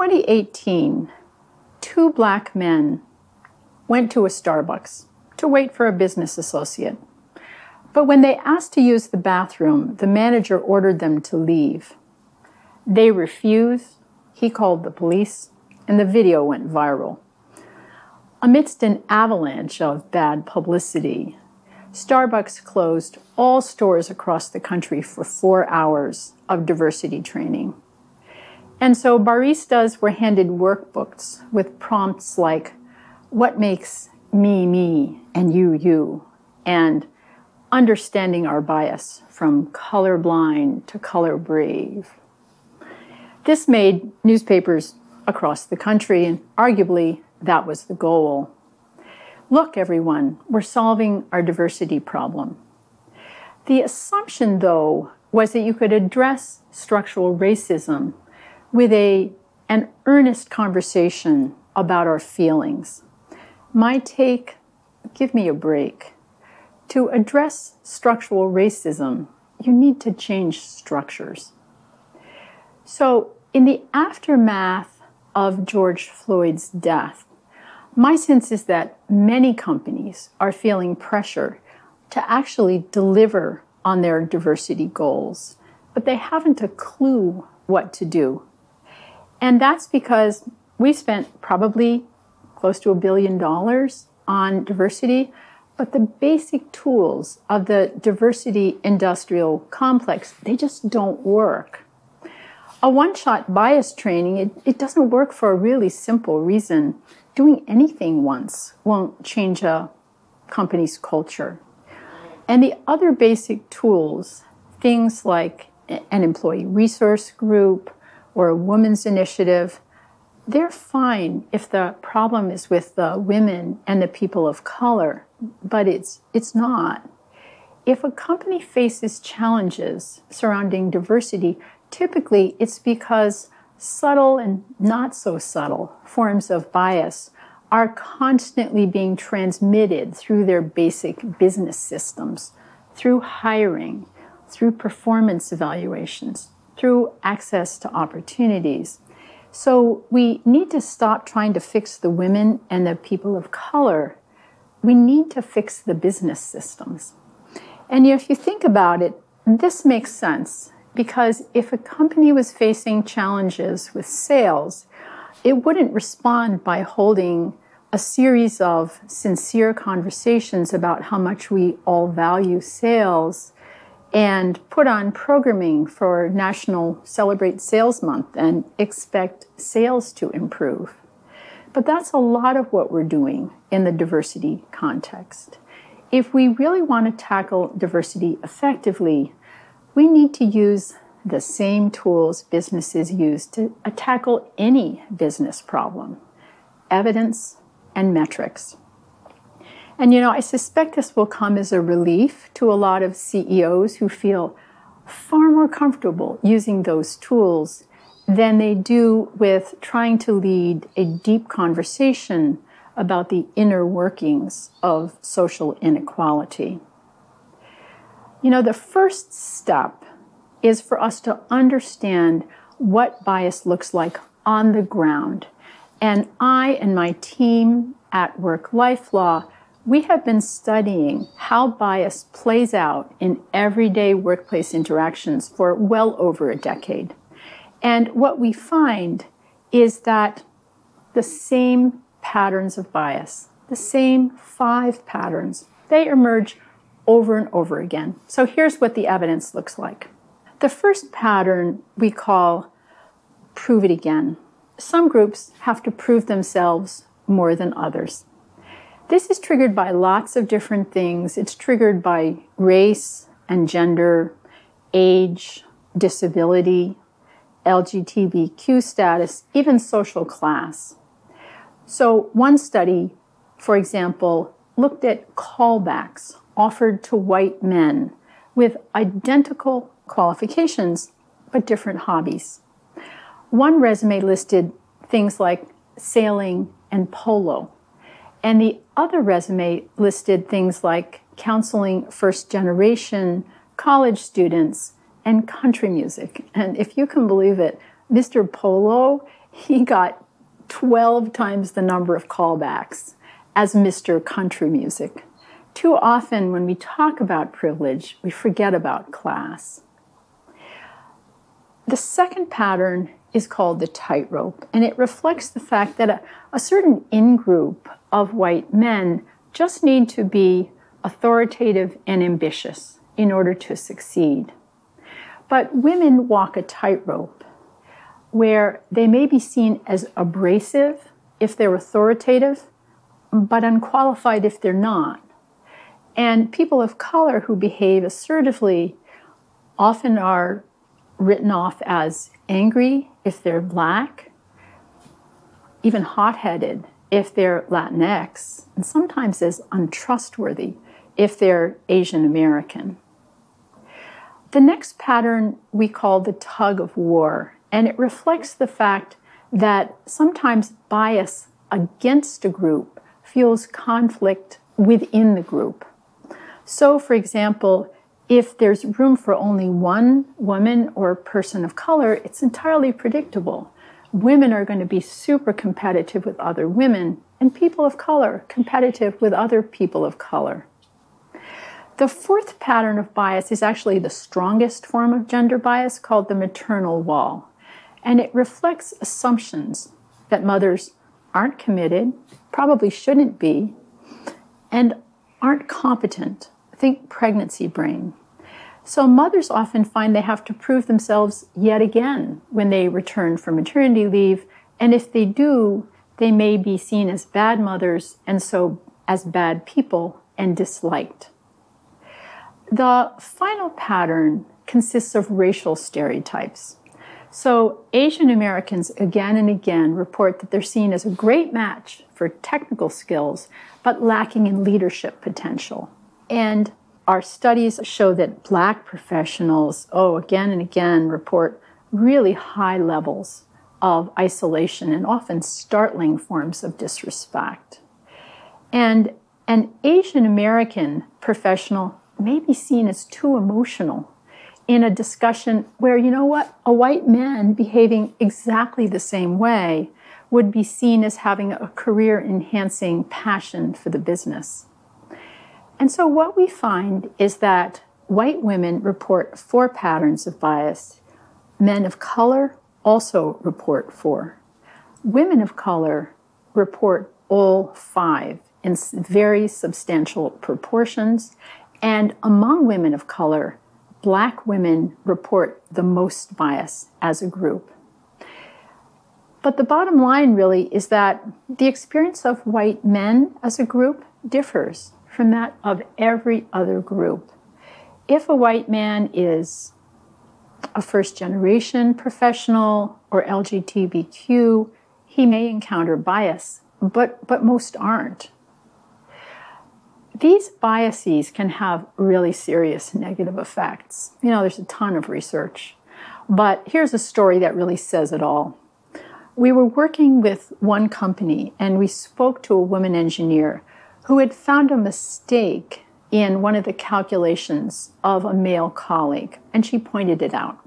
2018, two black men went to a Starbucks to wait for a business associate. But when they asked to use the bathroom, the manager ordered them to leave. They refused. He called the police, and the video went viral. Amidst an avalanche of bad publicity, Starbucks closed all stores across the country for four hours of diversity training. And so baristas were handed workbooks with prompts like, What makes me me and you you? And understanding our bias from colorblind to color brave. This made newspapers across the country, and arguably that was the goal. Look, everyone, we're solving our diversity problem. The assumption, though, was that you could address structural racism with a, an earnest conversation about our feelings. My take give me a break. To address structural racism, you need to change structures. So, in the aftermath of George Floyd's death, my sense is that many companies are feeling pressure to actually deliver on their diversity goals, but they haven't a clue what to do. And that's because we spent probably close to a billion dollars on diversity, but the basic tools of the diversity industrial complex, they just don't work. A one shot bias training, it, it doesn't work for a really simple reason. Doing anything once won't change a company's culture. And the other basic tools, things like an employee resource group or a women's initiative, they're fine if the problem is with the women and the people of color but it's it's not. If a company faces challenges surrounding diversity, typically it's because subtle and not so subtle forms of bias are constantly being transmitted through their basic business systems, through hiring, through performance evaluations, through access to opportunities. So we need to stop trying to fix the women and the people of color we need to fix the business systems. And if you think about it, this makes sense because if a company was facing challenges with sales, it wouldn't respond by holding a series of sincere conversations about how much we all value sales and put on programming for National Celebrate Sales Month and expect sales to improve. But that's a lot of what we're doing in the diversity context. If we really want to tackle diversity effectively, we need to use the same tools businesses use to uh, tackle any business problem evidence and metrics. And you know, I suspect this will come as a relief to a lot of CEOs who feel far more comfortable using those tools than they do with trying to lead a deep conversation about the inner workings of social inequality. You know, the first step is for us to understand what bias looks like on the ground. And I and my team at Work Life Law, we have been studying how bias plays out in everyday workplace interactions for well over a decade. And what we find is that the same patterns of bias, the same five patterns, they emerge over and over again. So here's what the evidence looks like. The first pattern we call prove it again. Some groups have to prove themselves more than others. This is triggered by lots of different things. It's triggered by race and gender, age, disability, LGBTQ status, even social class. So, one study, for example, looked at callbacks offered to white men with identical qualifications but different hobbies. One resume listed things like sailing and polo, and the other resume listed things like counseling first generation college students and country music. And if you can believe it, Mr. Polo he got 12 times the number of callbacks as Mr. Country Music. Too often, when we talk about privilege, we forget about class. The second pattern is called the tightrope, and it reflects the fact that a, a certain in group of white men just need to be authoritative and ambitious in order to succeed. But women walk a tightrope where they may be seen as abrasive if they're authoritative, but unqualified if they're not. And people of color who behave assertively often are written off as angry if they're black, even hot headed if they're Latinx, and sometimes as untrustworthy if they're Asian American. The next pattern we call the tug of war, and it reflects the fact that sometimes bias against a group fuels conflict within the group. So, for example, if there's room for only one woman or person of color, it's entirely predictable. Women are going to be super competitive with other women, and people of color competitive with other people of color. The fourth pattern of bias is actually the strongest form of gender bias called the maternal wall. And it reflects assumptions that mothers aren't committed, probably shouldn't be, and aren't competent. Think pregnancy brain. So mothers often find they have to prove themselves yet again when they return from maternity leave. And if they do, they may be seen as bad mothers and so as bad people and disliked. The final pattern consists of racial stereotypes. So, Asian Americans again and again report that they're seen as a great match for technical skills, but lacking in leadership potential. And our studies show that black professionals, oh, again and again, report really high levels of isolation and often startling forms of disrespect. And an Asian American professional may be seen as too emotional in a discussion where, you know what, a white man behaving exactly the same way would be seen as having a career enhancing passion for the business. And so, what we find is that white women report four patterns of bias, men of color also report four. Women of color report all five in very substantial proportions. And among women of color, black women report the most bias as a group. But the bottom line really is that the experience of white men as a group differs from that of every other group. If a white man is a first generation professional or LGBTQ, he may encounter bias, but, but most aren't. These biases can have really serious negative effects. You know, there's a ton of research. But here's a story that really says it all. We were working with one company and we spoke to a woman engineer who had found a mistake in one of the calculations of a male colleague, and she pointed it out.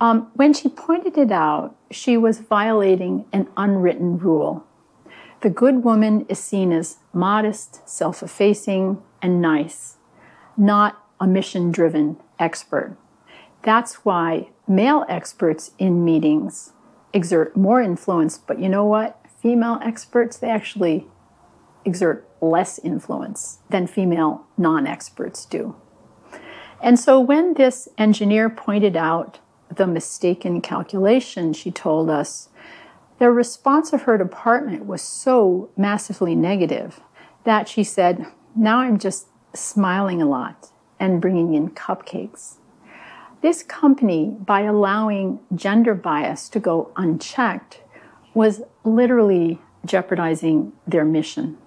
Um, when she pointed it out, she was violating an unwritten rule the good woman is seen as modest, self effacing, and nice, not a mission driven expert. That's why male experts in meetings exert more influence, but you know what? Female experts, they actually exert less influence than female non experts do. And so when this engineer pointed out the mistaken calculation, she told us, the response of her department was so massively negative that she said, Now I'm just smiling a lot and bringing in cupcakes. This company, by allowing gender bias to go unchecked, was literally jeopardizing their mission.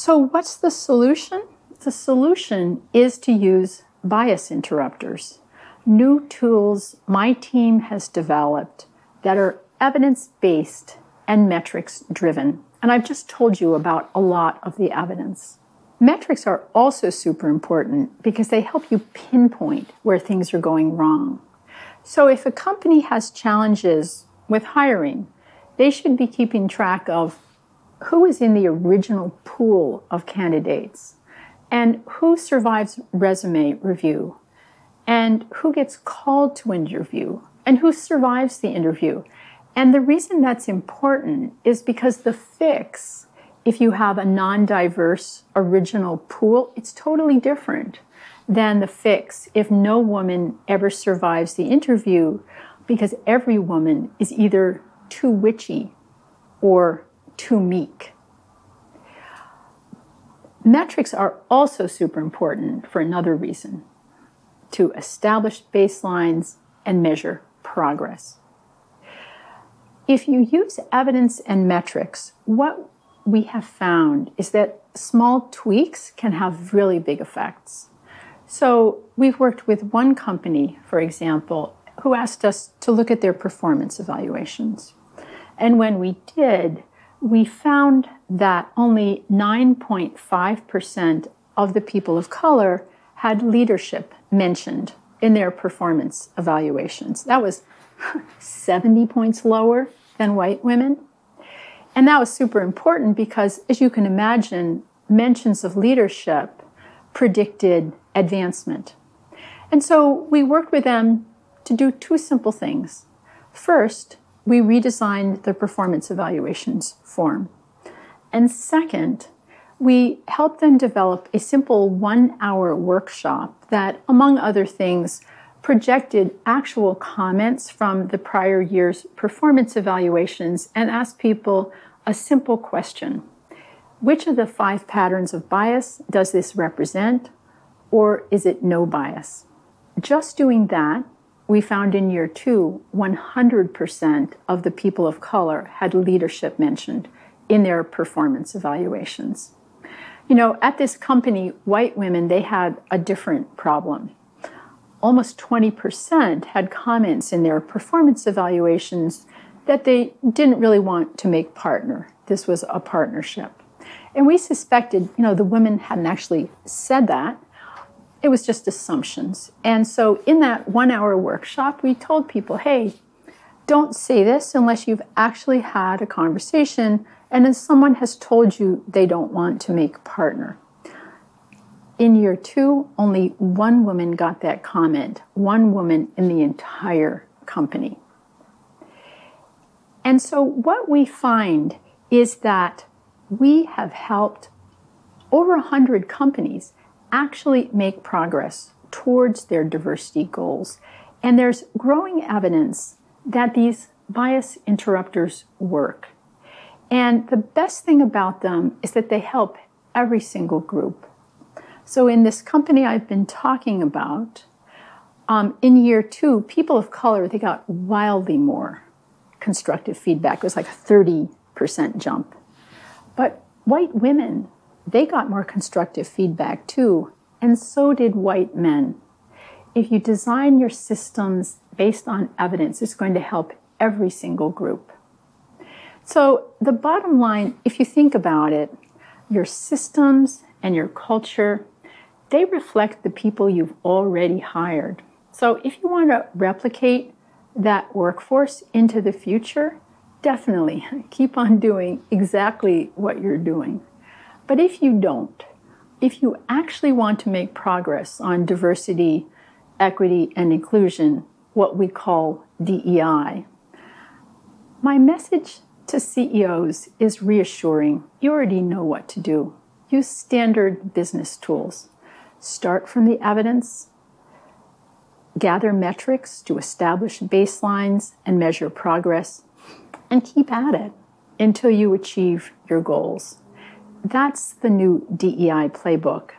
So, what's the solution? The solution is to use bias interrupters, new tools my team has developed that are evidence based and metrics driven. And I've just told you about a lot of the evidence. Metrics are also super important because they help you pinpoint where things are going wrong. So if a company has challenges with hiring, they should be keeping track of who is in the original pool of candidates? And who survives resume review? And who gets called to interview? And who survives the interview. And the reason that's important is because the fix, if you have a non diverse original pool, it's totally different than the fix if no woman ever survives the interview because every woman is either too witchy or too meek. Metrics are also super important for another reason to establish baselines and measure progress. If you use evidence and metrics, what we have found is that small tweaks can have really big effects. So we've worked with one company, for example, who asked us to look at their performance evaluations. And when we did, we found that only 9.5% of the people of color had leadership mentioned in their performance evaluations. That was 70 points lower than white women. And that was super important because, as you can imagine, mentions of leadership predicted advancement. And so we worked with them to do two simple things. First, we redesigned the performance evaluations form. And second, we helped them develop a simple one hour workshop that, among other things, projected actual comments from the prior year's performance evaluations and asked people a simple question Which of the five patterns of bias does this represent? or is it no bias? Just doing that, we found in year two, 100% of the people of color had leadership mentioned in their performance evaluations. You know, at this company, white women, they had a different problem. Almost 20% had comments in their performance evaluations that they didn't really want to make partner. This was a partnership. And we suspected, you know, the women hadn't actually said that, it was just assumptions. And so in that one hour workshop, we told people, hey, don't say this unless you've actually had a conversation and then someone has told you they don't want to make partner. In year two, only one woman got that comment, one woman in the entire company. And so what we find is that we have helped over 100 companies actually make progress towards their diversity goals. And there's growing evidence that these bias interrupters work. And the best thing about them is that they help every single group. So, in this company I've been talking about, um, in year two, people of color, they got wildly more constructive feedback. It was like a 30% jump. But white women they got more constructive feedback too, and so did white men. If you design your systems based on evidence, it's going to help every single group. So, the bottom line, if you think about it, your systems and your culture, they reflect the people you've already hired. So, if you want to replicate that workforce into the future, definitely keep on doing exactly what you're doing. But if you don't, if you actually want to make progress on diversity, equity, and inclusion, what we call DEI, my message to CEOs is reassuring. You already know what to do. Use standard business tools. Start from the evidence, gather metrics to establish baselines and measure progress, and keep at it until you achieve your goals. That's the new DEI playbook,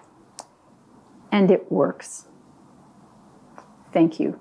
and it works. Thank you.